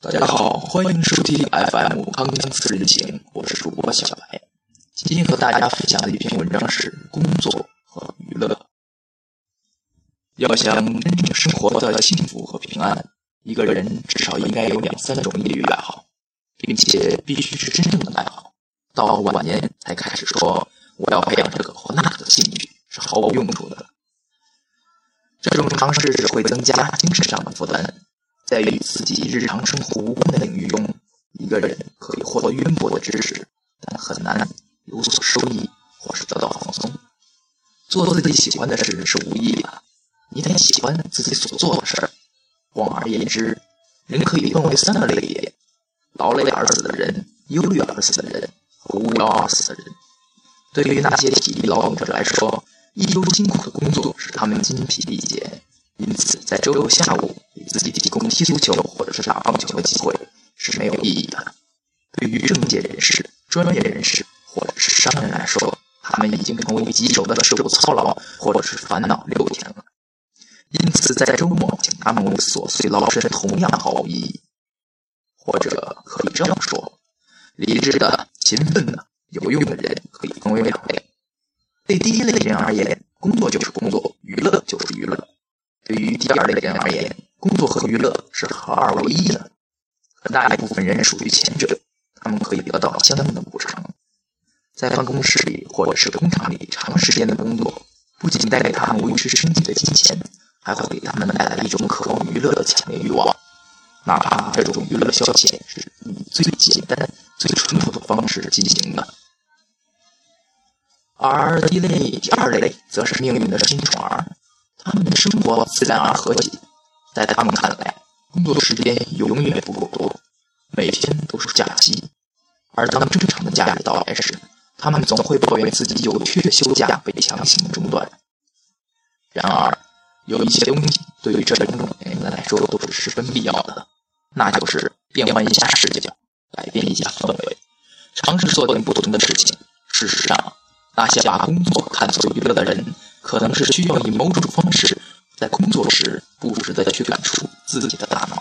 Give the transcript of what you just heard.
大家好，欢迎收听 FM 康康私人情，我是主播小白。今天和大家分享的一篇文章是工作和娱乐。要想真正生活的幸福和平安，一个人至少应该有两三种业余爱好，并且必须是真正的爱好。到晚年才开始说我要培养这个或那个的兴趣，是毫无用处的。这种尝试只会增加精神上的负担。在与自己日常生活无关的领域中，一个人可以获得渊博的知识，但很难有所收益或是得到放松。做自己喜欢的事是无意的，你得喜欢自己所做的事儿。广而言之，人可以分为三个类别：劳累而死的人、忧虑而死的人和无聊而死的人。对于那些体力劳动者来说，一周辛苦的工作使他们精疲力竭，因此在周六下午给。自己提供踢足球或者是打棒球的机会是没有意义的。对于政界人士、专业人士或者是商人来说，他们已经成为棘手的事务操劳或者是烦恼六天了。因此，在周末请他们为琐碎劳神同样毫无意义。或者可以这么说：理智的、勤奋的、有用的人可以分为两类。对第一类人而言，工作就是工作，娱乐就是娱乐。对于第二类人而言，工作和娱乐是合二为一的。很大一部分人属于前者，他们可以得到相应的补偿。在办公室里或者是工厂里长时间的工作，不仅带给他们维持生计的金钱，还会给他们带来一种渴望娱乐的强烈欲望，哪怕这种娱乐消遣是以最简单、最淳朴的方式进行的。而第一类、第二类，则是命运的新宠儿。他们的生活自然而和谐，在他们看来，工作时间永远不够多，每天都是假期。而当正常的假日到来时，他们总会抱怨自己有缺休假被强行中断。然而，有一些东西对于这两种人来说都是十分必要的，那就是变换一下视角，改变一下氛围，尝试做点不同的事情。事实上，那些把工作看作娱乐的人。可能是需要以某种方式，在工作时不时的去感触自己的大脑。